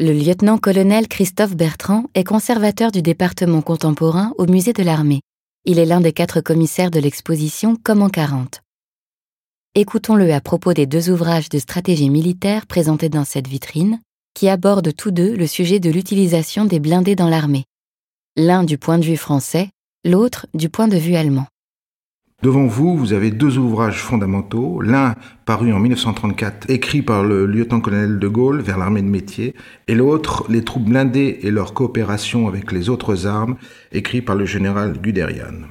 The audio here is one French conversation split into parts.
Le lieutenant-colonel Christophe Bertrand est conservateur du département contemporain au musée de l'armée. Il est l'un des quatre commissaires de l'exposition Comme en 40. Écoutons-le à propos des deux ouvrages de stratégie militaire présentés dans cette vitrine, qui abordent tous deux le sujet de l'utilisation des blindés dans l'armée. L'un du point de vue français, l'autre du point de vue allemand. Devant vous, vous avez deux ouvrages fondamentaux, l'un paru en 1934, écrit par le lieutenant-colonel de Gaulle vers l'armée de métier, et l'autre, Les troupes blindées et leur coopération avec les autres armes, écrit par le général Guderian.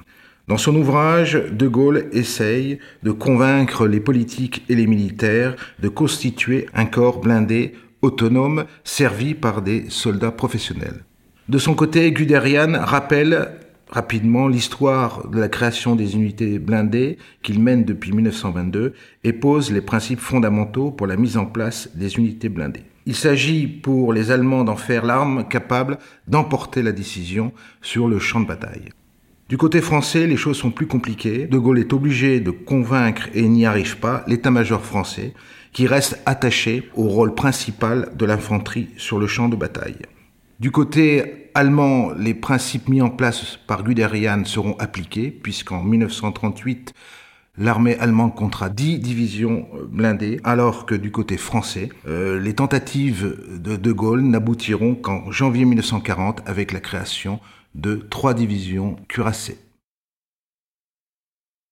Dans son ouvrage, De Gaulle essaye de convaincre les politiques et les militaires de constituer un corps blindé autonome servi par des soldats professionnels. De son côté, Guderian rappelle rapidement l'histoire de la création des unités blindées qu'il mène depuis 1922 et les principes fondamentaux pour la mise en place des unités blindées. Il s'agit pour les Allemands d'en faire l'arme capable d'emporter la décision sur le champ de bataille. Du côté français, les choses sont plus compliquées. De Gaulle est obligé de convaincre et n'y arrive pas l'état-major français qui reste attaché au rôle principal de l'infanterie sur le champ de bataille. Du côté allemand, les principes mis en place par Guderian seront appliqués, puisqu'en 1938, l'armée allemande comptera 10 divisions euh, blindées, alors que du côté français, euh, les tentatives de De Gaulle n'aboutiront qu'en janvier 1940 avec la création de trois divisions cuirassées.